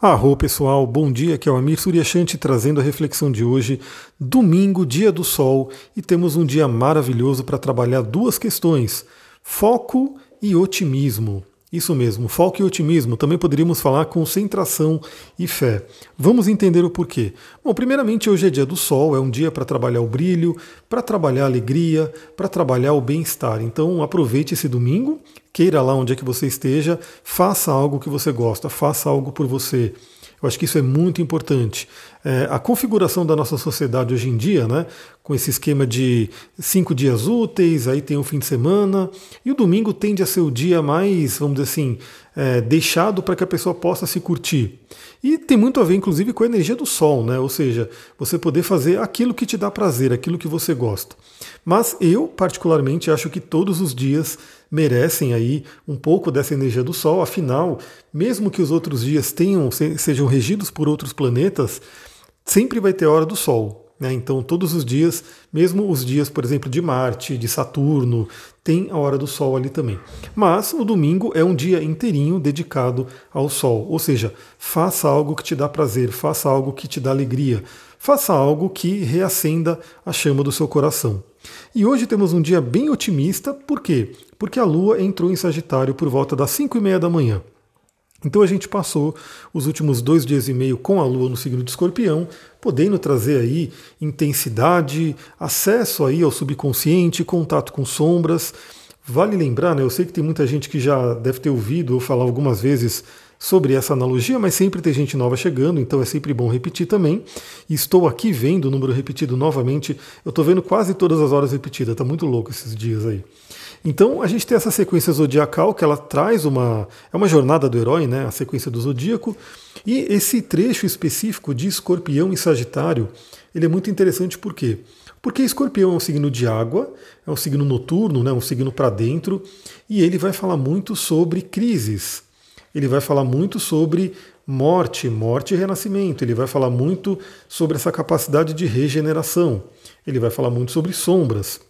Arro pessoal, bom dia, aqui é o Amir Suryashanti trazendo a reflexão de hoje, domingo, dia do sol, e temos um dia maravilhoso para trabalhar duas questões: foco e otimismo. Isso mesmo, foco e otimismo, também poderíamos falar concentração e fé. Vamos entender o porquê. Bom, primeiramente, hoje é dia do sol, é um dia para trabalhar o brilho, para trabalhar a alegria, para trabalhar o bem-estar. Então, aproveite esse domingo, queira lá onde é que você esteja, faça algo que você gosta, faça algo por você. Eu acho que isso é muito importante. É, a configuração da nossa sociedade hoje em dia, né, com esse esquema de cinco dias úteis, aí tem o fim de semana, e o domingo tende a ser o dia mais, vamos dizer assim, é, deixado para que a pessoa possa se curtir. E tem muito a ver, inclusive, com a energia do sol, né? Ou seja, você poder fazer aquilo que te dá prazer, aquilo que você gosta. Mas eu, particularmente, acho que todos os dias merecem aí um pouco dessa energia do Sol. Afinal, mesmo que os outros dias tenham sejam regidos por outros planetas, sempre vai ter hora do Sol. Né? Então, todos os dias, mesmo os dias, por exemplo, de Marte, de Saturno, tem a hora do Sol ali também. Mas o domingo é um dia inteirinho dedicado ao Sol. Ou seja, faça algo que te dá prazer, faça algo que te dá alegria, faça algo que reacenda a chama do seu coração. E hoje temos um dia bem otimista, por quê? Porque a Lua entrou em Sagitário por volta das 5 e meia da manhã. Então a gente passou os últimos dois dias e meio com a Lua no signo de Escorpião, podendo trazer aí intensidade, acesso aí ao subconsciente, contato com sombras. Vale lembrar, né? Eu sei que tem muita gente que já deve ter ouvido ou falar algumas vezes sobre essa analogia, mas sempre tem gente nova chegando, então é sempre bom repetir também. E estou aqui vendo o número repetido novamente. Eu estou vendo quase todas as horas repetidas, tá muito louco esses dias aí. Então a gente tem essa sequência zodiacal que ela traz uma. É uma jornada do herói, né? A sequência do zodíaco. E esse trecho específico de escorpião e sagitário, ele é muito interessante por quê? Porque escorpião é um signo de água, é um signo noturno, né? um signo para dentro, e ele vai falar muito sobre crises. Ele vai falar muito sobre morte, morte e renascimento. Ele vai falar muito sobre essa capacidade de regeneração. Ele vai falar muito sobre sombras.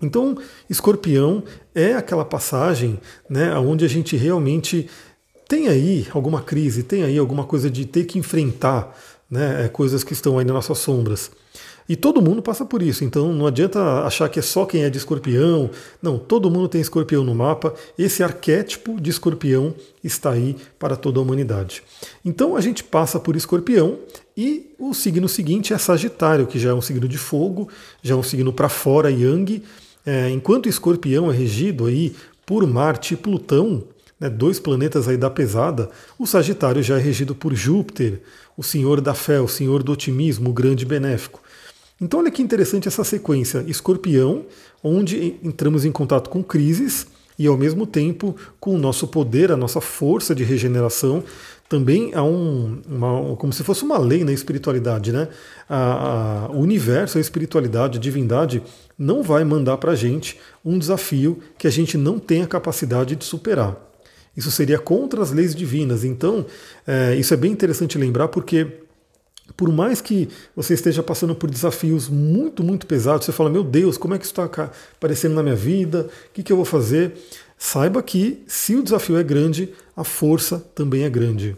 Então, escorpião é aquela passagem né, onde a gente realmente tem aí alguma crise, tem aí alguma coisa de ter que enfrentar né, é, coisas que estão aí nas nossas sombras. E todo mundo passa por isso, então não adianta achar que é só quem é de escorpião. Não, todo mundo tem escorpião no mapa. Esse arquétipo de escorpião está aí para toda a humanidade. Então a gente passa por escorpião e o signo seguinte é Sagitário, que já é um signo de fogo, já é um signo para fora, Yang. É, enquanto escorpião é regido aí por Marte e Plutão, né, dois planetas aí da pesada, o Sagitário já é regido por Júpiter, o senhor da fé, o senhor do otimismo, o grande benéfico. Então olha que interessante essa sequência, escorpião, onde entramos em contato com crises e ao mesmo tempo com o nosso poder, a nossa força de regeneração, também há um, uma, como se fosse uma lei na espiritualidade, né? A, a, o universo, a espiritualidade, a divindade não vai mandar para a gente um desafio que a gente não tem a capacidade de superar. Isso seria contra as leis divinas. Então, é, isso é bem interessante lembrar porque por mais que você esteja passando por desafios muito, muito pesados, você fala, meu Deus, como é que isso está aparecendo na minha vida? O que, que eu vou fazer? Saiba que se o desafio é grande, a força também é grande.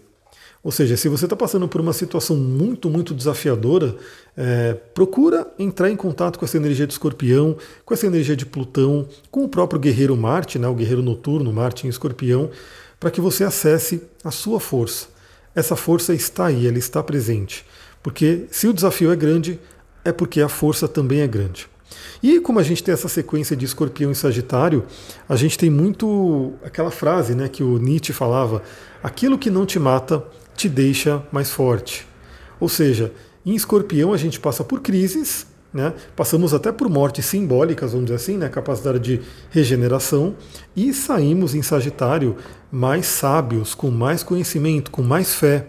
Ou seja, se você está passando por uma situação muito, muito desafiadora, é, procura entrar em contato com essa energia de escorpião, com essa energia de Plutão, com o próprio guerreiro Marte, né, o guerreiro noturno, Marte em escorpião, para que você acesse a sua força. Essa força está aí, ela está presente. Porque se o desafio é grande, é porque a força também é grande. E como a gente tem essa sequência de escorpião e sagitário, a gente tem muito aquela frase né, que o Nietzsche falava: aquilo que não te mata te deixa mais forte. Ou seja, em escorpião a gente passa por crises, né, passamos até por mortes simbólicas, vamos dizer assim, né, capacidade de regeneração, e saímos em Sagitário mais sábios, com mais conhecimento, com mais fé.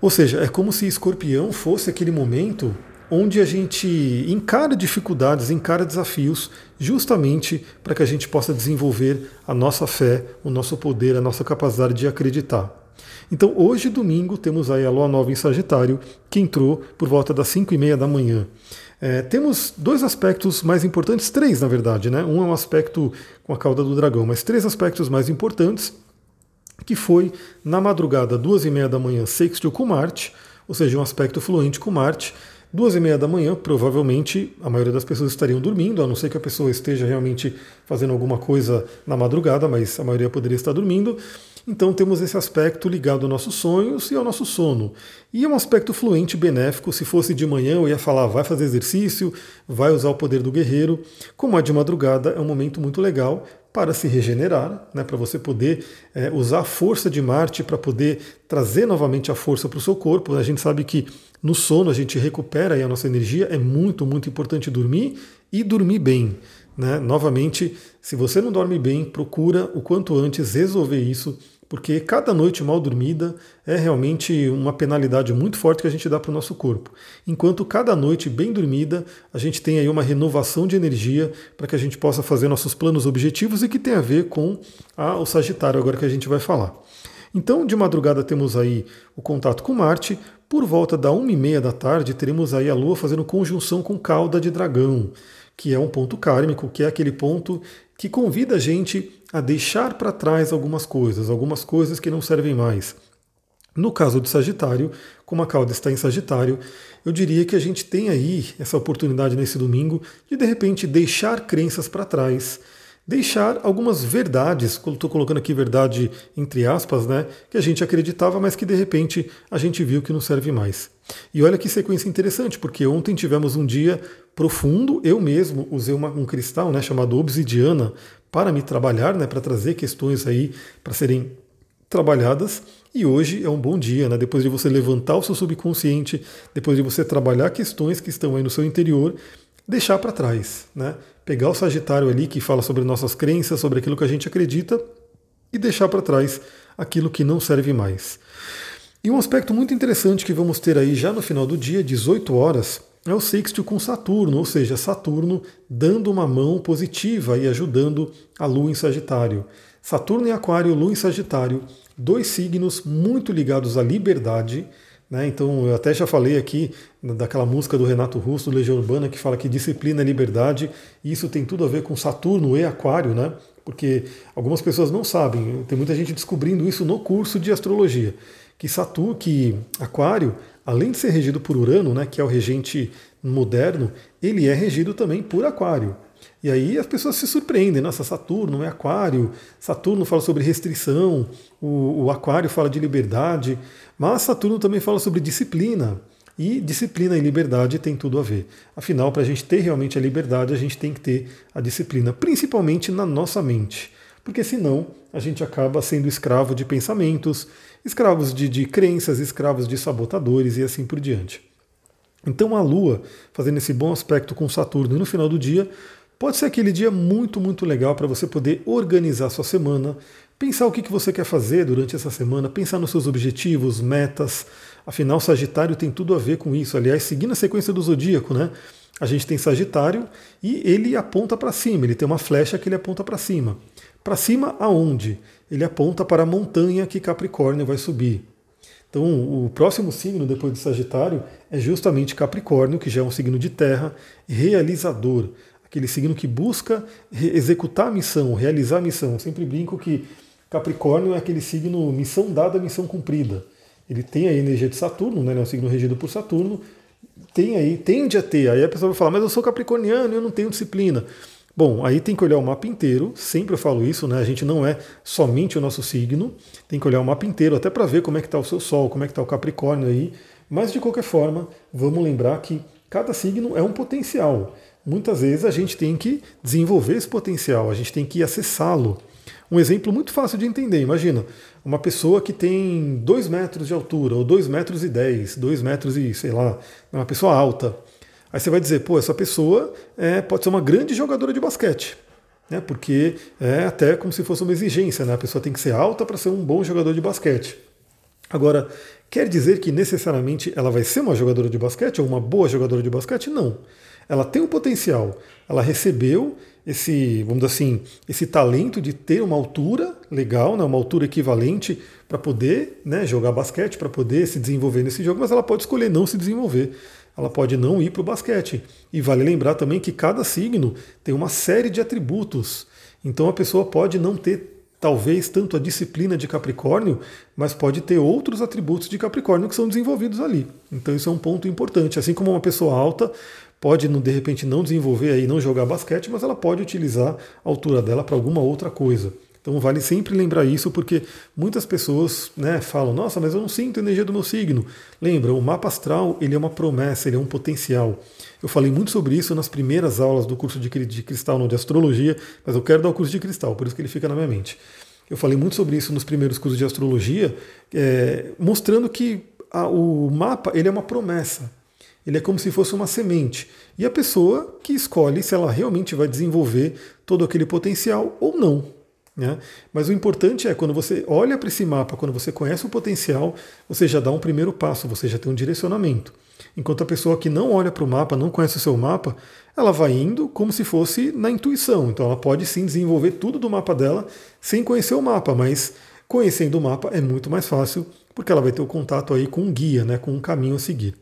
Ou seja, é como se escorpião fosse aquele momento onde a gente encara dificuldades, encara desafios, justamente para que a gente possa desenvolver a nossa fé, o nosso poder, a nossa capacidade de acreditar. Então, hoje, domingo, temos aí a Lua Nova em Sagitário, que entrou por volta das 5 e meia da manhã. É, temos dois aspectos mais importantes, três na verdade, né? Um é um aspecto com a cauda do dragão, mas três aspectos mais importantes que foi na madrugada, duas e meia da manhã, sextil com Marte, ou seja, um aspecto fluente com Marte. Duas e meia da manhã, provavelmente a maioria das pessoas estariam dormindo, a não ser que a pessoa esteja realmente fazendo alguma coisa na madrugada, mas a maioria poderia estar dormindo. Então temos esse aspecto ligado aos nossos sonhos e ao nosso sono. E é um aspecto fluente benéfico. Se fosse de manhã, eu ia falar, vai fazer exercício, vai usar o poder do guerreiro. Como é de madrugada, é um momento muito legal para se regenerar, né, para você poder é, usar a força de Marte para poder trazer novamente a força para o seu corpo. A gente sabe que no sono a gente recupera a nossa energia, é muito, muito importante dormir e dormir bem. Né? Novamente, se você não dorme bem, procura o quanto antes resolver isso porque cada noite mal dormida é realmente uma penalidade muito forte que a gente dá para o nosso corpo. Enquanto cada noite bem dormida, a gente tem aí uma renovação de energia para que a gente possa fazer nossos planos objetivos e que tem a ver com a, o Sagitário, agora que a gente vai falar. Então, de madrugada temos aí o contato com Marte. Por volta da uma e meia da tarde, teremos aí a Lua fazendo conjunção com cauda de dragão, que é um ponto kármico, que é aquele ponto que convida a gente a deixar para trás algumas coisas, algumas coisas que não servem mais. No caso de Sagitário, como a cauda está em Sagitário, eu diria que a gente tem aí essa oportunidade nesse domingo de de repente deixar crenças para trás, deixar algumas verdades, estou colocando aqui verdade entre aspas, né, que a gente acreditava, mas que de repente a gente viu que não serve mais. E olha que sequência interessante, porque ontem tivemos um dia profundo, eu mesmo usei uma, um cristal né, chamado obsidiana para me trabalhar, né, para trazer questões aí para serem trabalhadas. E hoje é um bom dia, né? Depois de você levantar o seu subconsciente, depois de você trabalhar questões que estão aí no seu interior, deixar para trás, né? Pegar o Sagitário ali que fala sobre nossas crenças, sobre aquilo que a gente acredita e deixar para trás aquilo que não serve mais. E um aspecto muito interessante que vamos ter aí já no final do dia, 18 horas, é o sextil com Saturno, ou seja, Saturno dando uma mão positiva e ajudando a Lua em Sagitário. Saturno em Aquário, Lua em Sagitário, dois signos muito ligados à liberdade. Né? Então, eu até já falei aqui daquela música do Renato Russo, do Legião Urbana, que fala que disciplina é liberdade, e isso tem tudo a ver com Saturno e Aquário, né? porque algumas pessoas não sabem, tem muita gente descobrindo isso no curso de astrologia, que Saturno, que Aquário além de ser regido por Urano, né, que é o regente moderno, ele é regido também por Aquário. E aí as pessoas se surpreendem, nossa, Saturno é Aquário, Saturno fala sobre restrição, o, o Aquário fala de liberdade, mas Saturno também fala sobre disciplina. E disciplina e liberdade tem tudo a ver. Afinal, para a gente ter realmente a liberdade, a gente tem que ter a disciplina, principalmente na nossa mente. Porque senão a gente acaba sendo escravo de pensamentos, escravos de, de crenças, escravos de sabotadores e assim por diante. Então a Lua, fazendo esse bom aspecto com Saturno no final do dia, pode ser aquele dia muito, muito legal para você poder organizar sua semana, pensar o que você quer fazer durante essa semana, pensar nos seus objetivos, metas. Afinal, Sagitário tem tudo a ver com isso. Aliás, seguindo a sequência do zodíaco, né? A gente tem Sagitário e ele aponta para cima, ele tem uma flecha que ele aponta para cima. Para cima aonde? Ele aponta para a montanha que Capricórnio vai subir. Então, o próximo signo depois de Sagitário é justamente Capricórnio, que já é um signo de terra, realizador, aquele signo que busca executar a missão, realizar a missão. Eu sempre brinco que Capricórnio é aquele signo missão dada, missão cumprida. Ele tem a energia de Saturno, né? ele é um signo regido por Saturno, tem aí, tende a ter. Aí a pessoa vai falar, mas eu sou capricorniano eu não tenho disciplina. Bom, aí tem que olhar o mapa inteiro, sempre eu falo isso, né? A gente não é somente o nosso signo, tem que olhar o mapa inteiro até para ver como é que está o seu Sol, como é que está o Capricórnio aí. Mas de qualquer forma, vamos lembrar que cada signo é um potencial. Muitas vezes a gente tem que desenvolver esse potencial, a gente tem que acessá-lo. Um exemplo muito fácil de entender, imagina, uma pessoa que tem 2 metros de altura, ou 2 metros e 10, 2 metros e, sei lá, uma pessoa alta. Aí você vai dizer, pô, essa pessoa é, pode ser uma grande jogadora de basquete. Né, porque é até como se fosse uma exigência, né? a pessoa tem que ser alta para ser um bom jogador de basquete. Agora, quer dizer que necessariamente ela vai ser uma jogadora de basquete ou uma boa jogadora de basquete? Não. Ela tem o potencial, ela recebeu esse, vamos dizer assim, esse talento de ter uma altura legal, né, uma altura equivalente para poder né, jogar basquete, para poder se desenvolver nesse jogo, mas ela pode escolher não se desenvolver ela pode não ir para o basquete. E vale lembrar também que cada signo tem uma série de atributos. Então a pessoa pode não ter talvez tanto a disciplina de Capricórnio, mas pode ter outros atributos de Capricórnio que são desenvolvidos ali. Então isso é um ponto importante. Assim como uma pessoa alta pode de repente não desenvolver aí, não jogar basquete, mas ela pode utilizar a altura dela para alguma outra coisa. Então vale sempre lembrar isso, porque muitas pessoas né, falam, nossa, mas eu não sinto a energia do meu signo. Lembra, o mapa astral ele é uma promessa, ele é um potencial. Eu falei muito sobre isso nas primeiras aulas do curso de, cristal, não de astrologia, mas eu quero dar o curso de cristal, por isso que ele fica na minha mente. Eu falei muito sobre isso nos primeiros cursos de astrologia, é, mostrando que a, o mapa ele é uma promessa. Ele é como se fosse uma semente. E a pessoa que escolhe se ela realmente vai desenvolver todo aquele potencial ou não. Né? Mas o importante é quando você olha para esse mapa, quando você conhece o potencial, você já dá um primeiro passo, você já tem um direcionamento. Enquanto a pessoa que não olha para o mapa, não conhece o seu mapa, ela vai indo como se fosse na intuição. Então ela pode sim desenvolver tudo do mapa dela sem conhecer o mapa, mas conhecendo o mapa é muito mais fácil, porque ela vai ter o contato aí com um guia, né, com um caminho a seguir.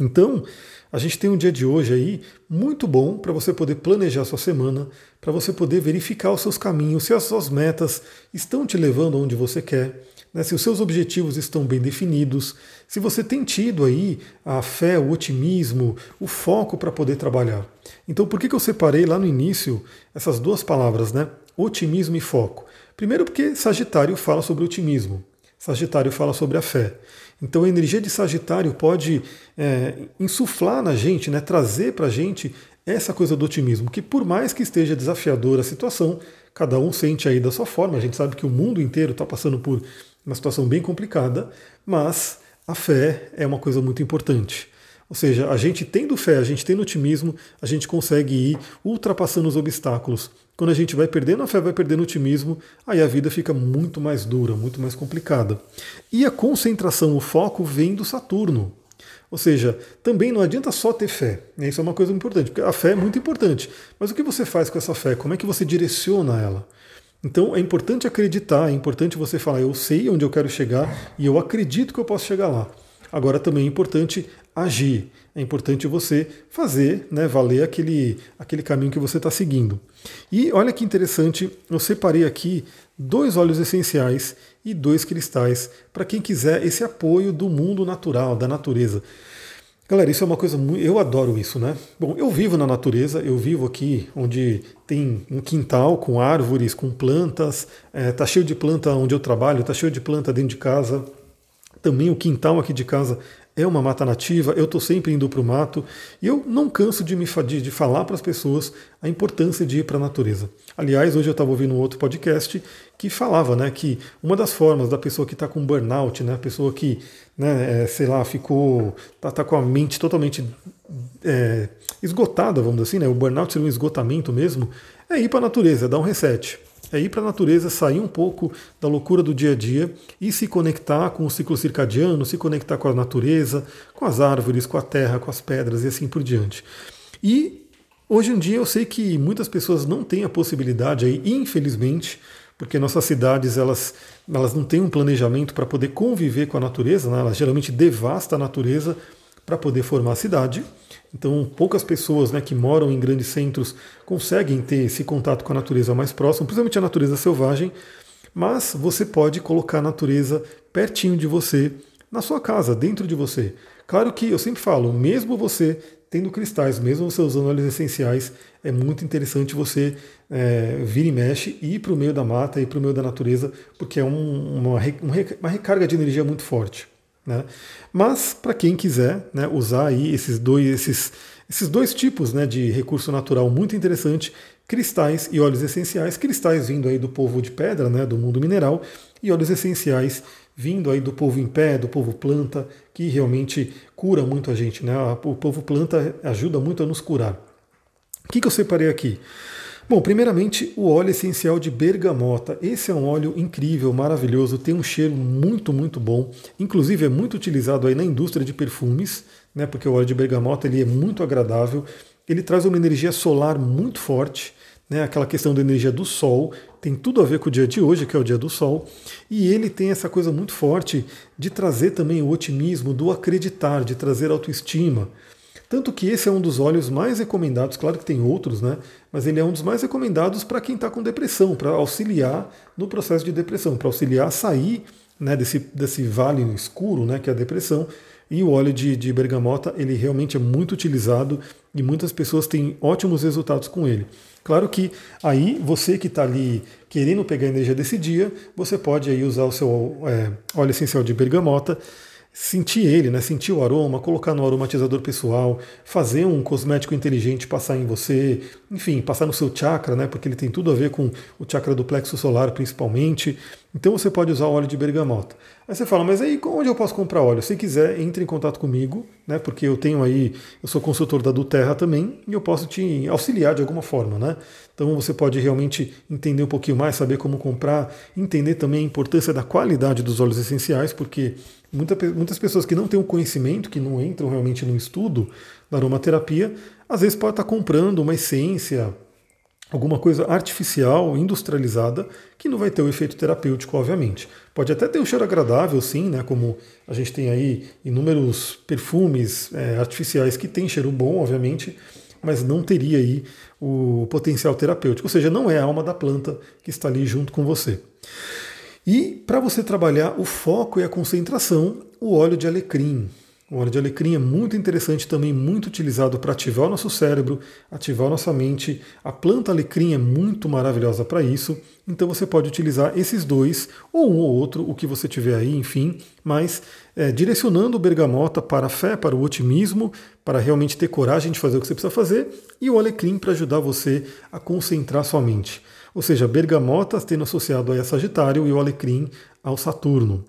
Então, a gente tem um dia de hoje aí muito bom para você poder planejar sua semana, para você poder verificar os seus caminhos, se as suas metas estão te levando aonde você quer, né, se os seus objetivos estão bem definidos, se você tem tido aí a fé, o otimismo, o foco para poder trabalhar. Então, por que, que eu separei lá no início essas duas palavras, né? Otimismo e foco. Primeiro, porque Sagitário fala sobre otimismo, Sagitário fala sobre a fé. Então a energia de Sagitário pode é, insuflar na gente, né, trazer para a gente essa coisa do otimismo, que por mais que esteja desafiadora a situação, cada um sente aí da sua forma. A gente sabe que o mundo inteiro está passando por uma situação bem complicada, mas a fé é uma coisa muito importante. Ou seja, a gente tendo fé, a gente tendo otimismo, a gente consegue ir ultrapassando os obstáculos. Quando a gente vai perdendo a fé, vai perdendo o otimismo, aí a vida fica muito mais dura, muito mais complicada. E a concentração, o foco vem do Saturno. Ou seja, também não adianta só ter fé. Né? Isso é uma coisa importante, porque a fé é muito importante. Mas o que você faz com essa fé? Como é que você direciona ela? Então é importante acreditar, é importante você falar, eu sei onde eu quero chegar e eu acredito que eu posso chegar lá. Agora também é importante agir. É importante você fazer, né, valer aquele, aquele caminho que você está seguindo. E olha que interessante, eu separei aqui dois óleos essenciais e dois cristais para quem quiser esse apoio do mundo natural, da natureza. Galera, isso é uma coisa muito. Eu adoro isso, né? Bom, eu vivo na natureza, eu vivo aqui onde tem um quintal com árvores, com plantas, é, tá cheio de planta onde eu trabalho, tá cheio de planta dentro de casa. Também o quintal aqui de casa é uma mata nativa, eu estou sempre indo para o mato e eu não canso de, me, de, de falar para as pessoas a importância de ir para a natureza. Aliás, hoje eu estava ouvindo um outro podcast que falava né, que uma das formas da pessoa que está com burnout, né, a pessoa que, né, é, sei lá, ficou, está tá com a mente totalmente é, esgotada, vamos dizer assim, né, o burnout seria um esgotamento mesmo, é ir para a natureza, dar um reset é ir para a natureza, sair um pouco da loucura do dia a dia e se conectar com o ciclo circadiano, se conectar com a natureza, com as árvores, com a terra, com as pedras e assim por diante. E hoje em dia eu sei que muitas pessoas não têm a possibilidade aí, infelizmente, porque nossas cidades elas, elas não têm um planejamento para poder conviver com a natureza, né? elas geralmente devastam a natureza para poder formar a cidade. Então, poucas pessoas né, que moram em grandes centros conseguem ter esse contato com a natureza mais próximo, principalmente a natureza selvagem, mas você pode colocar a natureza pertinho de você, na sua casa, dentro de você. Claro que eu sempre falo, mesmo você tendo cristais, mesmo você usando óleos essenciais, é muito interessante você é, vir e mexe e ir para o meio da mata, ir para o meio da natureza, porque é um, uma, uma recarga de energia muito forte. Né? Mas para quem quiser né, usar aí esses dois, esses, esses dois tipos né, de recurso natural muito interessante, cristais e óleos essenciais, cristais vindo aí do povo de pedra, né, do mundo mineral, e óleos essenciais vindo aí do povo em pé, do povo planta, que realmente cura muito a gente. Né? O povo planta ajuda muito a nos curar. O que, que eu separei aqui? Bom, primeiramente o óleo essencial de bergamota. Esse é um óleo incrível, maravilhoso, tem um cheiro muito, muito bom. Inclusive é muito utilizado aí na indústria de perfumes, né? Porque o óleo de bergamota ele é muito agradável. Ele traz uma energia solar muito forte, né? Aquela questão da energia do sol tem tudo a ver com o dia de hoje, que é o dia do sol. E ele tem essa coisa muito forte de trazer também o otimismo, do acreditar, de trazer autoestima. Tanto que esse é um dos óleos mais recomendados, claro que tem outros, né? Mas ele é um dos mais recomendados para quem está com depressão, para auxiliar no processo de depressão, para auxiliar a sair né, desse, desse vale escuro, né, que é a depressão. E o óleo de, de bergamota, ele realmente é muito utilizado e muitas pessoas têm ótimos resultados com ele. Claro que aí você que está ali querendo pegar a energia desse dia, você pode aí usar o seu é, óleo essencial de bergamota sentir ele, né? sentir o aroma, colocar no aromatizador pessoal, fazer um cosmético inteligente passar em você, enfim, passar no seu chakra, né? porque ele tem tudo a ver com o chakra do plexo solar principalmente. Então você pode usar óleo de bergamota. Aí você fala, mas aí onde eu posso comprar óleo? Se quiser, entre em contato comigo, né? Porque eu tenho aí, eu sou consultor da Duterra também e eu posso te auxiliar de alguma forma, né? Então você pode realmente entender um pouquinho mais, saber como comprar, entender também a importância da qualidade dos óleos essenciais, porque muita, muitas pessoas que não têm o conhecimento, que não entram realmente no estudo da aromaterapia, às vezes pode estar comprando uma essência alguma coisa artificial, industrializada, que não vai ter o efeito terapêutico, obviamente. Pode até ter um cheiro agradável, sim, né? Como a gente tem aí inúmeros perfumes é, artificiais que têm cheiro bom, obviamente, mas não teria aí o potencial terapêutico. Ou seja, não é a alma da planta que está ali junto com você. E para você trabalhar o foco e a concentração, o óleo de alecrim. O óleo de alecrim é muito interessante também, muito utilizado para ativar o nosso cérebro, ativar a nossa mente. A planta alecrim é muito maravilhosa para isso, então você pode utilizar esses dois, ou um ou outro, o que você tiver aí, enfim, mas é, direcionando o bergamota para a fé, para o otimismo, para realmente ter coragem de fazer o que você precisa fazer, e o alecrim para ajudar você a concentrar sua mente. Ou seja, bergamota tendo associado a Sagitário e o alecrim ao Saturno.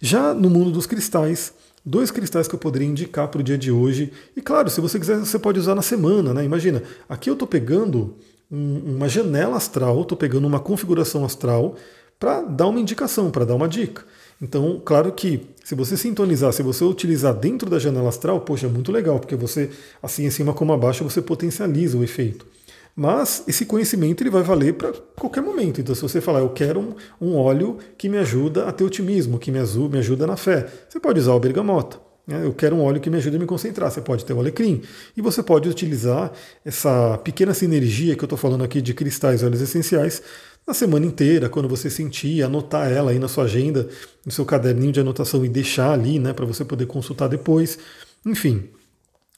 Já no mundo dos cristais, dois cristais que eu poderia indicar para o dia de hoje. E claro, se você quiser, você pode usar na semana, né? Imagina, aqui eu estou pegando um, uma janela astral, estou pegando uma configuração astral para dar uma indicação, para dar uma dica. Então, claro que se você sintonizar, se você utilizar dentro da janela astral, poxa, é muito legal, porque você, assim em cima como abaixo, você potencializa o efeito. Mas esse conhecimento ele vai valer para qualquer momento. Então, se você falar, eu quero um, um, óleo que me ajuda a ter otimismo, que me, me ajuda na fé, você pode usar o bergamota. Né? Eu quero um óleo que me ajude a me concentrar. Você pode ter o alecrim. E você pode utilizar essa pequena sinergia que eu estou falando aqui de cristais e óleos essenciais na semana inteira, quando você sentir, anotar ela aí na sua agenda, no seu caderninho de anotação e deixar ali, né, para você poder consultar depois. Enfim,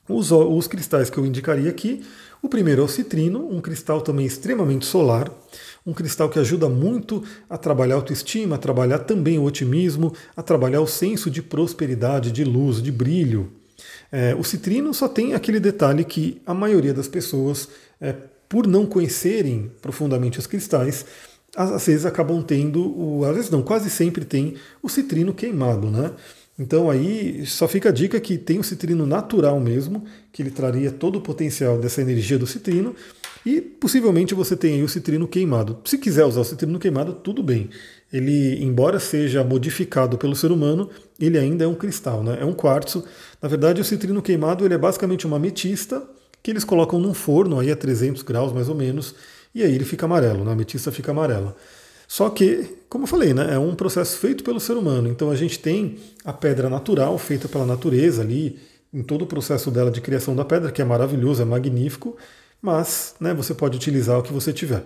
os, os cristais que eu indicaria aqui o primeiro é o citrino, um cristal também extremamente solar, um cristal que ajuda muito a trabalhar a autoestima, a trabalhar também o otimismo, a trabalhar o senso de prosperidade, de luz, de brilho. É, o citrino só tem aquele detalhe que a maioria das pessoas, é, por não conhecerem profundamente os cristais, às vezes acabam tendo, o, às vezes não, quase sempre tem o citrino queimado, né? Então aí só fica a dica que tem o citrino natural mesmo, que ele traria todo o potencial dessa energia do citrino, e possivelmente você tem aí o citrino queimado. Se quiser usar o citrino queimado, tudo bem. Ele, embora seja modificado pelo ser humano, ele ainda é um cristal, né? é um quartzo. Na verdade, o citrino queimado ele é basicamente uma ametista que eles colocam num forno aí a 300 graus mais ou menos, e aí ele fica amarelo, né? a ametista fica amarela. Só que, como eu falei, né, é um processo feito pelo ser humano. Então a gente tem a pedra natural, feita pela natureza ali, em todo o processo dela de criação da pedra, que é maravilhoso, é magnífico, mas né, você pode utilizar o que você tiver.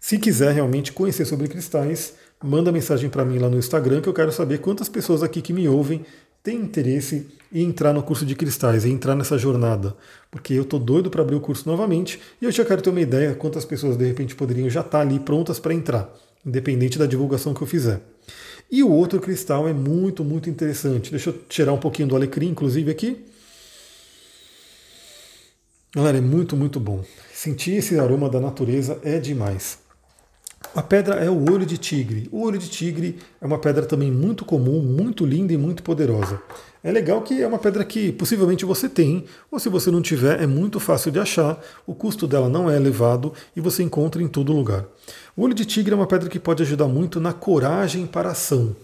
Se quiser realmente conhecer sobre cristais, manda mensagem para mim lá no Instagram, que eu quero saber quantas pessoas aqui que me ouvem têm interesse em entrar no curso de cristais, em entrar nessa jornada. Porque eu estou doido para abrir o curso novamente e eu já quero ter uma ideia quantas pessoas de repente poderiam já estar tá ali prontas para entrar independente da divulgação que eu fizer. E o outro cristal é muito, muito interessante. Deixa eu tirar um pouquinho do alecrim, inclusive, aqui. Galera, é muito, muito bom. Sentir esse aroma da natureza é demais. A pedra é o olho de tigre. O olho de tigre é uma pedra também muito comum, muito linda e muito poderosa. É legal que é uma pedra que possivelmente você tem, ou se você não tiver, é muito fácil de achar, o custo dela não é elevado e você encontra em todo lugar. O olho de tigre é uma pedra que pode ajudar muito na coragem para a ação.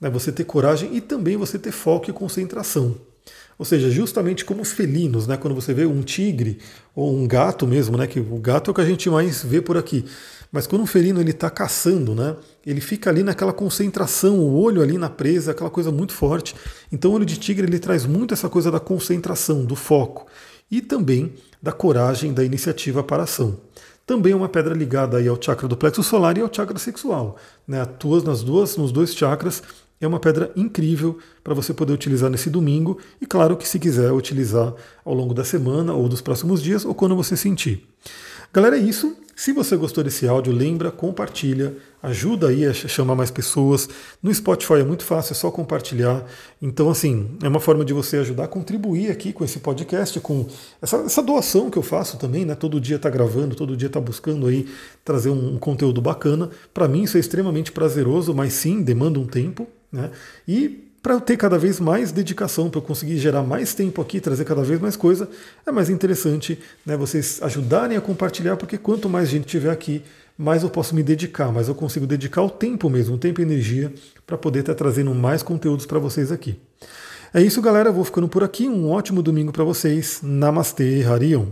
Né? Você ter coragem e também você ter foco e concentração. Ou seja, justamente como os felinos, né? Quando você vê um tigre ou um gato mesmo, né? Que o gato é o que a gente mais vê por aqui. Mas quando um felino ele está caçando, né? Ele fica ali naquela concentração, o olho ali na presa, aquela coisa muito forte. Então o olho de tigre ele traz muito essa coisa da concentração, do foco e também da coragem, da iniciativa para a ação. Também é uma pedra ligada aí ao chakra do plexo solar e ao chakra sexual. Né? Atua nas duas, nos dois chakras. É uma pedra incrível para você poder utilizar nesse domingo e claro que se quiser utilizar ao longo da semana ou dos próximos dias ou quando você sentir. Galera, é isso. Se você gostou desse áudio, lembra, compartilha, ajuda aí a chamar mais pessoas. No Spotify é muito fácil, é só compartilhar. Então, assim, é uma forma de você ajudar a contribuir aqui com esse podcast, com essa, essa doação que eu faço também, né? Todo dia tá gravando, todo dia tá buscando aí trazer um, um conteúdo bacana. Para mim isso é extremamente prazeroso, mas sim, demanda um tempo, né? E para eu ter cada vez mais dedicação, para eu conseguir gerar mais tempo aqui, trazer cada vez mais coisa, é mais interessante né, vocês ajudarem a compartilhar, porque quanto mais gente tiver aqui, mais eu posso me dedicar, mais eu consigo dedicar o tempo mesmo, o tempo e energia, para poder estar trazendo mais conteúdos para vocês aqui. É isso, galera. vou ficando por aqui. Um ótimo domingo para vocês. Namastê, Harion.